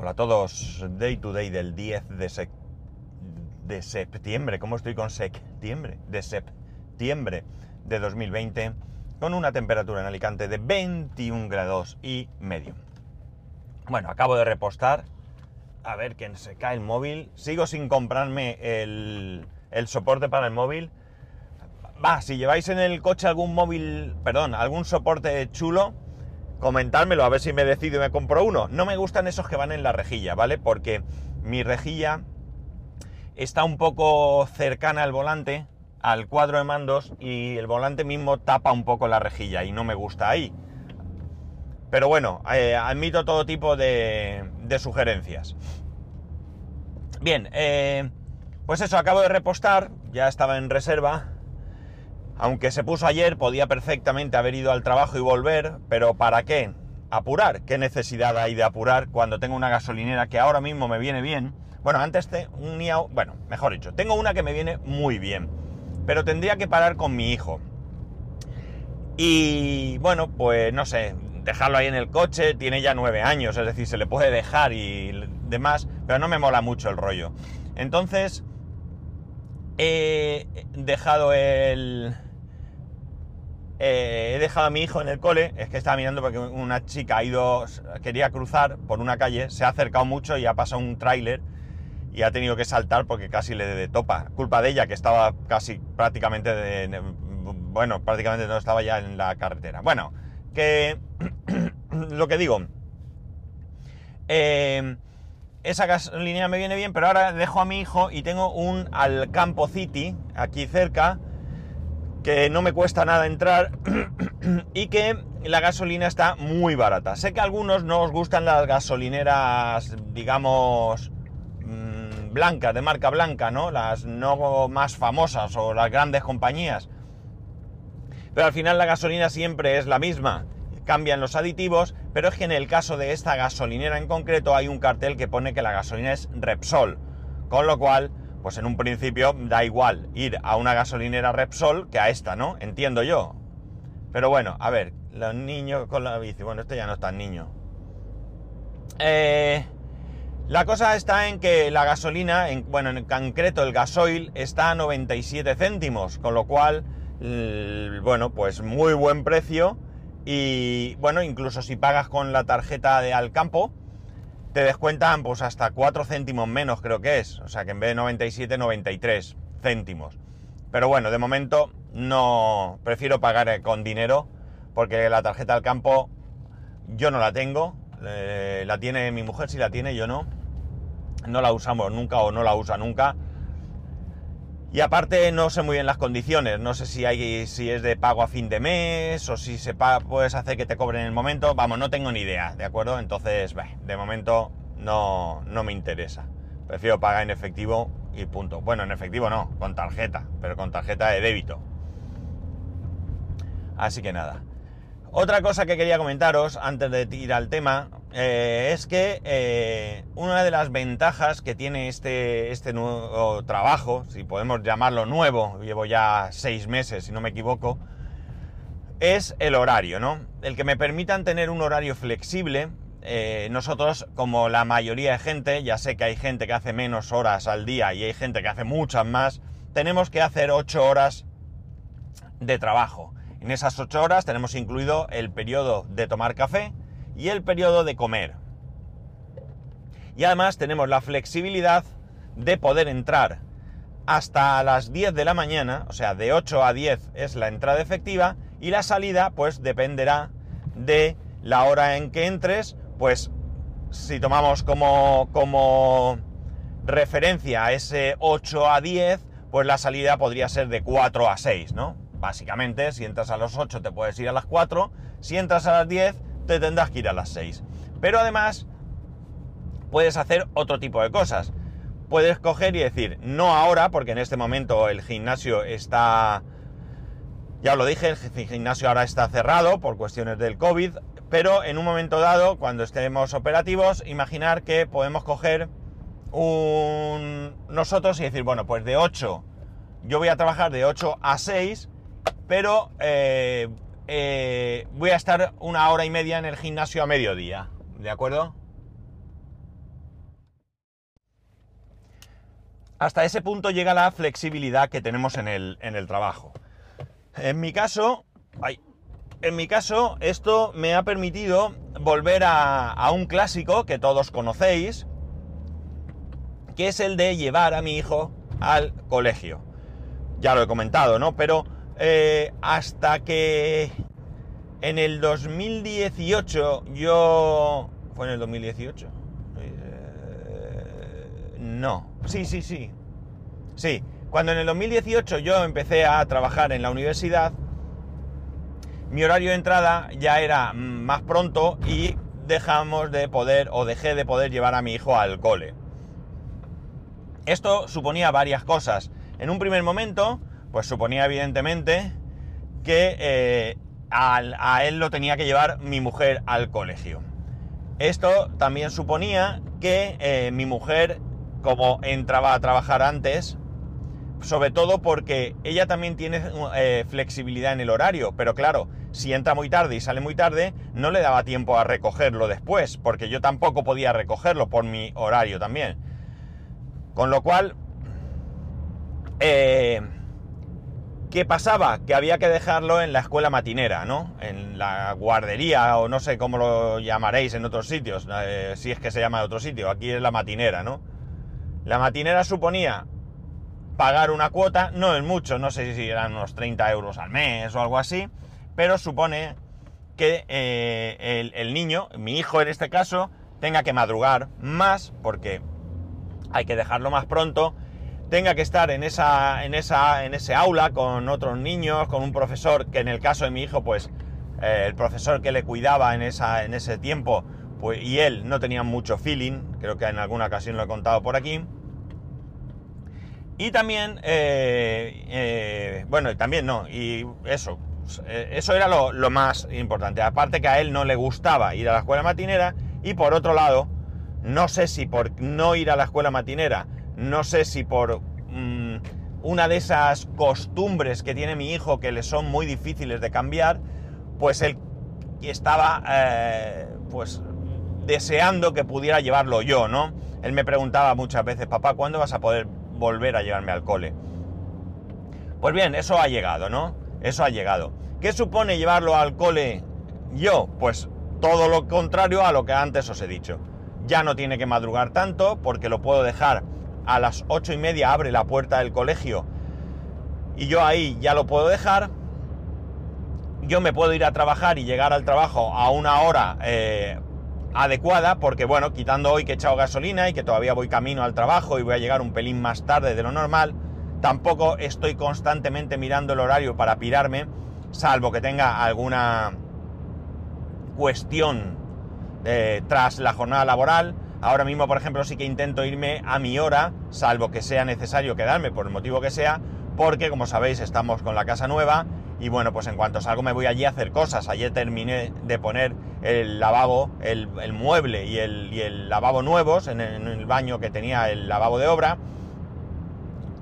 Hola a todos, Day to Day del 10 de, sec- de septiembre, ¿cómo estoy con septiembre? De septiembre de 2020, con una temperatura en Alicante de 21 grados y medio. Bueno, acabo de repostar, a ver que se cae el móvil, sigo sin comprarme el, el soporte para el móvil. Va, si lleváis en el coche algún móvil, perdón, algún soporte chulo, comentármelo a ver si me decido y me compro uno. No me gustan esos que van en la rejilla, ¿vale? Porque mi rejilla está un poco cercana al volante, al cuadro de mandos, y el volante mismo tapa un poco la rejilla y no me gusta ahí. Pero bueno, eh, admito todo tipo de, sugerencias. Bien, eh, pues eso, acabo de repostar, ya estaba en reserva. Aunque se puso ayer, podía perfectamente haber ido al trabajo y volver, pero ¿para qué? Apurar. ¿Qué necesidad hay de apurar cuando tengo una gasolinera que ahora mismo me viene bien? Bueno, antes tenía, bueno, mejor dicho, tengo una que me viene muy bien, pero tendría que parar con mi hijo. Y bueno, pues no sé, dejarlo ahí en el coche, tiene ya nueve años, es decir, se le puede dejar y demás, pero no me mola mucho el rollo. Entonces, he dejado el... eh, he dejado a mi hijo en el cole, es que estaba mirando porque una chica ha ido, quería cruzar por una calle, se ha acercado mucho y ha pasado un tráiler y ha tenido que saltar porque casi le de topa. Culpa de ella, que estaba casi prácticamente de, bueno, prácticamente no estaba ya en la carretera. Bueno, que lo que digo, eh, esa gasolinera me viene bien, pero ahora dejo a mi hijo y tengo un Alcampo City aquí cerca que no me cuesta nada entrar y que la gasolina está muy barata. Sé que a algunos no os gustan las gasolineras, digamos, mmm, blancas, de marca blanca, ¿no? Las no más famosas o las grandes compañías. Pero al final la gasolina siempre es la misma. Cambian los aditivos, pero es que en el caso de esta gasolinera en concreto hay un cartel que pone que la gasolina es Repsol. Con lo cual, pues en un principio da igual ir a una gasolinera Repsol que a esta, ¿no? Entiendo yo. Pero bueno, a ver, los niños con la bici. Bueno, este ya no es tan niño. Eh, la cosa está en que la gasolina, en, bueno, en concreto el gasoil, está a 97 céntimos, con lo cual, bueno, pues muy buen precio. Y bueno, incluso si pagas con la tarjeta de Alcampo, te descuentan pues hasta 4 céntimos menos creo que es. O sea que en vez de 97, 93 céntimos. Pero bueno, de momento no prefiero pagar con dinero porque la tarjeta del campo yo no la tengo. Eh, la tiene mi mujer, si la tiene, yo no. No la usamos nunca o no la usa nunca. Y aparte no sé muy bien las condiciones, no sé si hay si es de pago a fin de mes o si se puedes hacer que te cobren en el momento, vamos, no tengo ni idea, ¿de acuerdo? Entonces, bah, de momento no, no me interesa. Prefiero pagar en efectivo y punto. Bueno, en efectivo no, con tarjeta, pero con tarjeta de débito. Así que nada. Otra cosa que quería comentaros antes de ir al tema eh, es que eh, una de las ventajas que tiene este, este nuevo trabajo, si podemos llamarlo nuevo, llevo ya seis meses si no me equivoco, es el horario, ¿no? El que me permitan tener un horario flexible. Eh, nosotros, como la mayoría de gente, ya sé que hay gente que hace menos horas al día y hay gente que hace muchas más, tenemos que hacer ocho horas de trabajo. En esas ocho horas tenemos incluido el periodo de tomar café y el periodo de comer. Y además tenemos la flexibilidad de poder entrar hasta las 10 de la mañana, o sea, de 8 a 10 es la entrada efectiva y la salida pues dependerá de la hora en que entres, pues si tomamos como, como referencia a ese 8 a 10, pues la salida podría ser de 4 a 6, ¿no? Básicamente, si entras a las 8 te puedes ir a las 4, si entras a las 10 te tendrás que ir a las 6. Pero además puedes hacer otro tipo de cosas. Puedes coger y decir, no ahora, porque en este momento el gimnasio está... Ya os lo dije, el gimnasio ahora está cerrado por cuestiones del COVID, pero en un momento dado, cuando estemos operativos, imaginar que podemos coger un... nosotros y decir, bueno, pues de 8, yo voy a trabajar de 8 a 6, pero eh, eh, voy a estar una hora y media en el gimnasio a mediodía, ¿de acuerdo? Hasta ese punto llega la flexibilidad que tenemos en el, en el trabajo. En mi caso, en mi caso, esto me ha permitido volver a, a, un clásico que todos conocéis, que es el de llevar a mi hijo al colegio. Ya lo he comentado, ¿no? Pero eh, hasta que en el 2018 yo... ¿Fue en el 2018? Eh, no. Sí, sí, sí. Sí. Cuando en el 2018 yo empecé a trabajar en la universidad, mi horario de entrada ya era más pronto y dejamos de poder o dejé de poder llevar a mi hijo al cole. Esto suponía varias cosas. En un primer momento, pues suponía evidentemente que eh, a, él lo tenía que llevar mi mujer al colegio. Esto también suponía que eh, mi mujer, como entraba a trabajar antes, sobre todo porque ella también tiene eh, flexibilidad en el horario, pero claro, si entra muy tarde y sale muy tarde, no le daba tiempo a recogerlo después, porque yo tampoco podía recogerlo por mi horario también. Con lo cual, ¿Qué pasaba? Que había que dejarlo en la escuela matinera, ¿no? En la guardería o no sé cómo lo llamaréis en otros sitios, eh, si es que se llama de otro sitio, aquí es la matinera, ¿no? La matinera suponía pagar una cuota, no es mucho, no sé si eran unos 30 euros al mes o algo así, pero supone que eh, el, el niño, mi hijo en este caso, tenga que madrugar más porque hay que dejarlo más pronto tenga que estar en esa, en esa, en ese aula con otros niños, con un profesor que en el caso de mi hijo, pues eh, el profesor que le cuidaba en, esa, en ese tiempo, pues y él no tenían mucho feeling, creo que en alguna ocasión lo he contado por aquí. Y también, eh, eh, bueno, también no, y eso, eso era lo, lo más importante. Aparte que a él no le gustaba ir a la escuela matinera y por otro lado, no sé si por no ir a la escuela matinera no sé si por mm, una de esas costumbres que tiene mi hijo que le son muy difíciles de cambiar, pues él estaba eh, pues deseando que pudiera llevarlo yo, ¿no? Él me preguntaba muchas veces, papá, ¿cuándo vas a poder volver a llevarme al cole? Pues bien, eso ha llegado, ¿no? Eso ha llegado. ¿Qué supone llevarlo al cole yo? Pues todo lo contrario a lo que antes os he dicho. Ya no tiene que madrugar tanto porque lo puedo dejar a las ocho y media abre la puerta del colegio y yo ahí ya lo puedo dejar. Yo me puedo ir a trabajar y llegar al trabajo a una hora eh, adecuada, porque bueno, quitando hoy que he echado gasolina y que todavía voy camino al trabajo y voy a llegar un pelín más tarde de lo normal, tampoco estoy constantemente mirando el horario para pirarme, salvo que tenga alguna cuestión eh, tras la jornada laboral Ahora mismo, por ejemplo, sí que intento irme a mi hora, salvo que sea necesario quedarme por el motivo que sea, porque como sabéis estamos con la casa nueva y bueno, pues en cuanto salgo me voy allí a hacer cosas. Ayer terminé de poner el lavabo, el, mueble y el, lavabo nuevos en el, baño que tenía el lavabo de obra.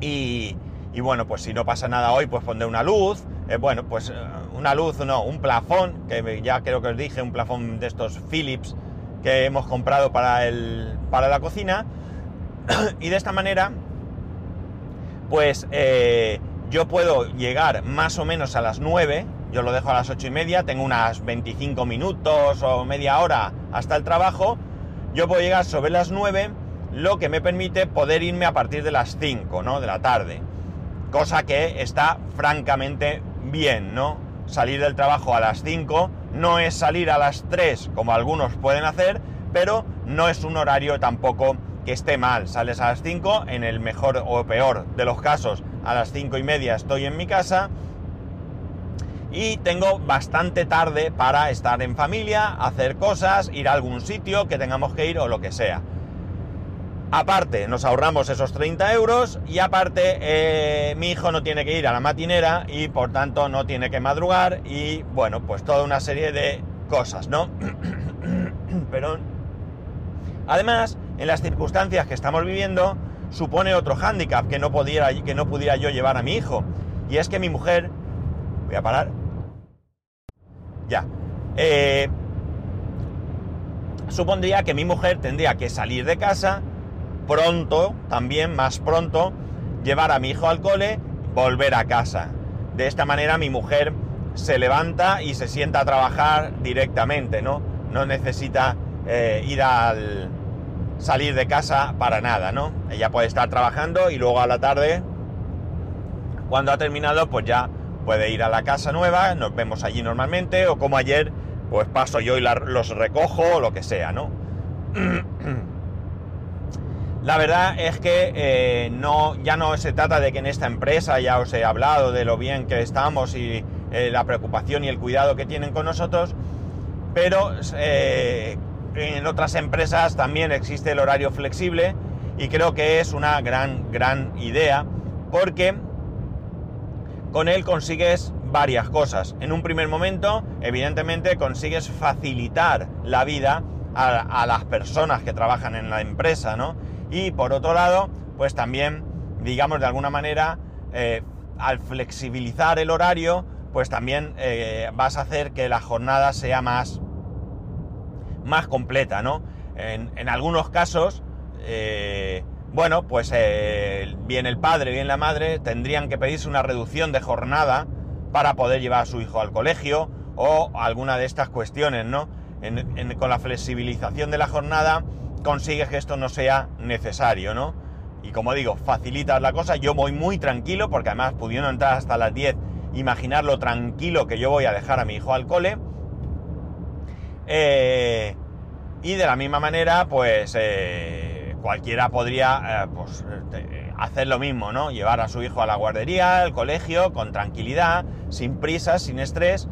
Y, bueno, pues si no pasa nada hoy, pues pondré una luz. Eh, bueno, pues eh, una luz, no, un plafón, que ya creo que os dije, un plafón de estos Philips que hemos comprado para, el, para la cocina. y de esta manera, pues eh, yo puedo llegar más o menos a las 9, yo lo dejo a las 8 y media, tengo unas 25 minutos o media hora hasta el trabajo, yo puedo llegar sobre las 9, lo que me permite poder irme a partir de las 5, ¿no? De la tarde. Cosa que está francamente bien, ¿no? Salir del trabajo a las 5 no es salir a las 3 como algunos pueden hacer, pero no es un horario tampoco que esté mal. Sales a las 5, en el mejor o peor de los casos, a las 5 y media estoy en mi casa y tengo bastante tarde para estar en familia, hacer cosas, ir a algún sitio que tengamos que ir o lo que sea. Aparte, nos ahorramos esos 30 euros y aparte eh, mi hijo no tiene que ir a la matinera y por tanto no tiene que madrugar y bueno, pues toda una serie de cosas, ¿no? Pero además, en las circunstancias que estamos viviendo, supone otro hándicap que no, pudiera, que no pudiera yo llevar a mi hijo. Y es que mi mujer... Voy a parar. Ya. Eh, supondría que mi mujer tendría que salir de casa pronto, también más pronto, llevar a mi hijo al cole, volver a casa. De esta manera mi mujer se levanta y se sienta a trabajar directamente, ¿no? No necesita eh, ir al salir de casa para nada, ¿no? Ella puede estar trabajando y luego a la tarde, cuando ha terminado, pues ya puede ir a la casa nueva, nos vemos allí normalmente, o como ayer, pues paso yo y los recojo o lo que sea, ¿no? La verdad es que eh, no, ya no se trata de que en esta empresa ya os he hablado de lo bien que estamos y eh, la preocupación y el cuidado que tienen con nosotros, pero eh, en otras empresas también existe el horario flexible y creo que es una gran, gran idea porque con él consigues varias cosas. En un primer momento, evidentemente, consigues facilitar la vida a, a las personas que trabajan en la empresa, ¿no? Y por otro lado, pues también, digamos de alguna manera, eh, al flexibilizar el horario, pues también eh, vas a hacer que la jornada sea más, más completa, ¿no? En, algunos casos, eh, bueno, pues bien el padre, bien la madre tendrían que pedirse una reducción de jornada para poder llevar a su hijo al colegio o alguna de estas cuestiones, ¿no? con la flexibilización de la jornada, consigues que esto no sea necesario, ¿no? Y como digo, facilitas la cosa, yo voy muy tranquilo, porque además pudiendo entrar hasta las 10, imaginar lo tranquilo que yo voy a dejar a mi hijo al cole. Eh, y de la misma manera, pues eh, cualquiera podría eh, pues, hacer lo mismo, ¿no? Llevar a su hijo a la guardería, al colegio, con tranquilidad, sin prisas, sin estrés,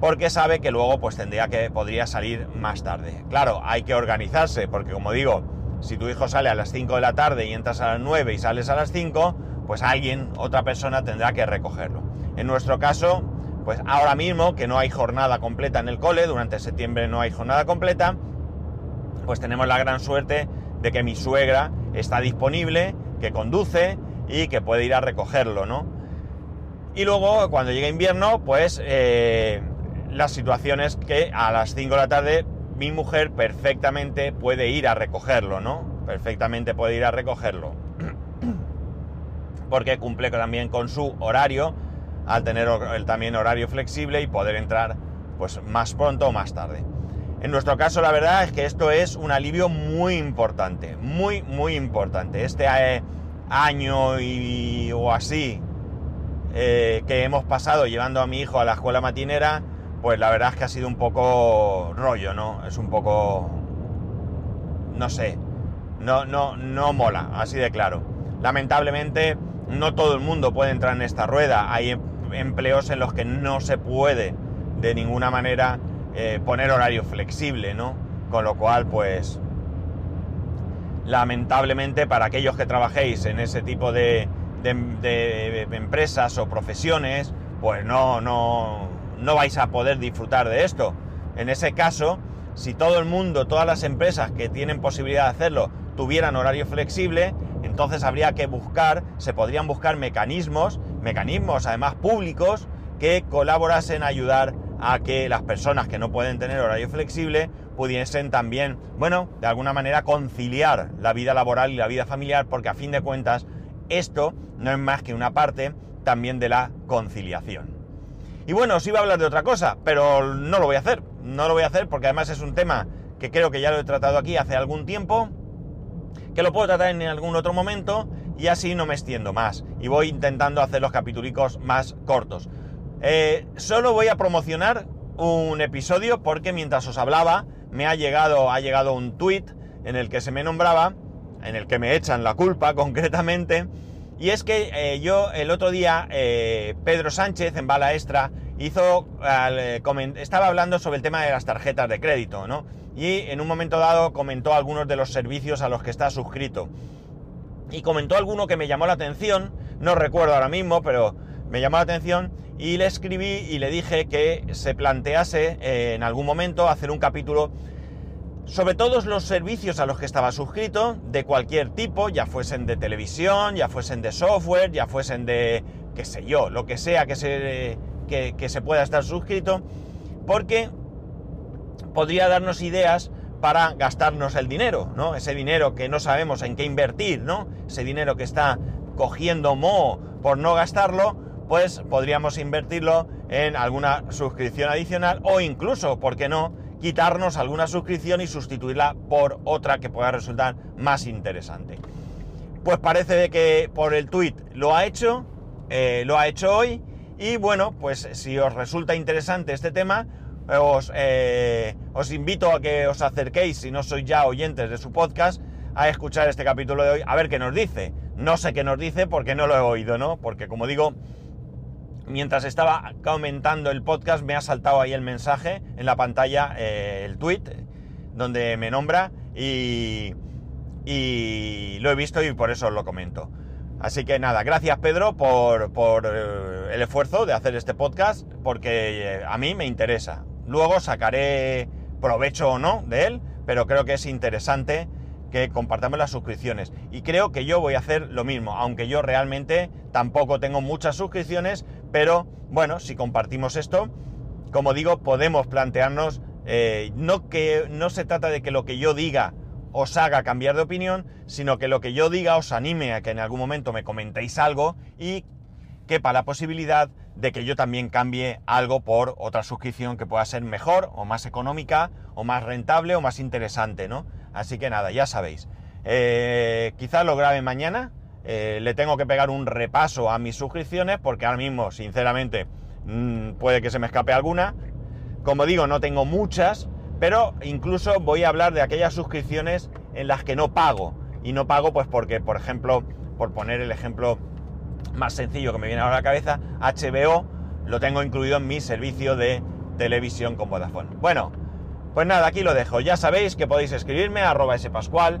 porque sabe que luego pues tendría que podría salir más tarde. Claro, hay que organizarse, porque como digo, si tu hijo sale a las 5 de la tarde y entras a las 9 y sales a las 5, pues alguien, otra persona tendrá que recogerlo. En nuestro caso, pues ahora mismo que no hay jornada completa en el cole, durante septiembre no hay jornada completa, pues tenemos la gran suerte de que mi suegra está disponible, que conduce y que puede ir a recogerlo, ¿no? Y luego, cuando llegue invierno, pues eh, las situaciones que a las 5 de la tarde mi mujer perfectamente puede ir a recogerlo, ¿no? Perfectamente puede ir a recogerlo. Porque cumple también con su horario, al tener también horario flexible y poder entrar pues más pronto o más tarde. En nuestro caso la verdad es que esto es un alivio muy importante, muy muy importante. Este eh, año y, o así eh, que hemos pasado llevando a mi hijo a la escuela matinera, pues la verdad es que ha sido un poco rollo, ¿no? Es un poco... no sé, no, no, no mola, así de claro. Lamentablemente no todo el mundo puede entrar en esta rueda, hay em, empleos en los que no se puede de ninguna manera eh, poner horario flexible, ¿no? Con lo cual, pues, lamentablemente para aquellos que trabajéis en ese tipo de, de empresas o profesiones, pues no, no, no vais a poder disfrutar de esto. En ese caso, si todo el mundo, todas las empresas que tienen posibilidad de hacerlo, tuvieran horario flexible, entonces habría que buscar, se podrían buscar mecanismos, mecanismos además públicos, que colaborasen a ayudar a que las personas que no pueden tener horario flexible pudiesen también, bueno, de alguna manera conciliar la vida laboral y la vida familiar, porque a fin de cuentas esto no es más que una parte también de la conciliación. Y bueno, os iba a hablar de otra cosa, pero no lo voy a hacer. No lo voy a hacer porque además es un tema que creo que ya lo he tratado aquí hace algún tiempo, que lo puedo tratar en algún otro momento y así no me extiendo más. Y voy intentando hacer los capitulicos más cortos. Eh, solo voy a promocionar un episodio porque mientras os hablaba me ha llegado, ha llegado un tweet en el que se me nombraba, en el que me echan la culpa concretamente, y es que eh, yo el otro día, eh, Pedro Sánchez en Bala Extra, hizo, eh, estaba hablando sobre el tema de las tarjetas de crédito, ¿no? Y en un momento dado comentó algunos de los servicios a los que está suscrito. Y comentó alguno que me llamó la atención, no recuerdo ahora mismo, pero me llamó la atención y le escribí y le dije que se plantease en algún momento hacer un capítulo sobre todos los servicios a los que estaba suscrito, de cualquier tipo, ya fuesen de televisión, ya fuesen de software, ya fuesen de, qué sé yo, lo que sea que se, que, se pueda estar suscrito, porque podría darnos ideas para gastarnos el dinero, ¿no? Ese dinero que no sabemos en qué invertir, ¿no? Ese dinero que está cogiendo mo por no gastarlo, pues podríamos invertirlo en alguna suscripción adicional o incluso, ¿por qué no?, quitarnos alguna suscripción y sustituirla por otra que pueda resultar más interesante. Pues parece de que por el tweet lo ha hecho, eh, lo ha hecho hoy y bueno, pues si os resulta interesante este tema, os, eh, os invito a que os acerquéis, si no sois ya oyentes de su podcast, a escuchar este capítulo de hoy, a ver qué nos dice. No sé qué nos dice porque no lo he oído, ¿no? Porque como digo, mientras estaba comentando el podcast me ha saltado ahí el mensaje en la pantalla, eh, el tweet, donde me nombra y, y lo he visto y por eso os lo comento. Así que nada, gracias Pedro por, por eh, el esfuerzo de hacer este podcast, porque eh, a mí me interesa. Luego sacaré provecho o no de él, pero creo que es interesante que compartamos las suscripciones. Y creo que yo voy a hacer lo mismo, aunque yo realmente tampoco tengo muchas suscripciones, pero bueno, si compartimos esto, como digo, podemos plantearnos, eh, no que no se trata de que lo que yo diga os haga cambiar de opinión, sino que lo que yo diga os anime a que en algún momento me comentéis algo y quepa la posibilidad de que yo también cambie algo por otra suscripción que pueda ser mejor o más económica o más rentable o más interesante, ¿no? Así que nada, ya sabéis. Eh, quizás lo grabe mañana. Eh, le tengo que pegar un repaso a mis suscripciones porque ahora mismo, sinceramente, mm, puede que se me escape alguna. Como digo, no tengo muchas, pero incluso voy a hablar de aquellas suscripciones en las que no pago. Y no pago pues porque, por ejemplo, por poner el ejemplo más sencillo que me viene ahora a la cabeza, HBO lo tengo incluido en mi servicio de televisión con Vodafone. Bueno, pues nada, aquí lo dejo. Ya sabéis que podéis escribirme a arroba spascual,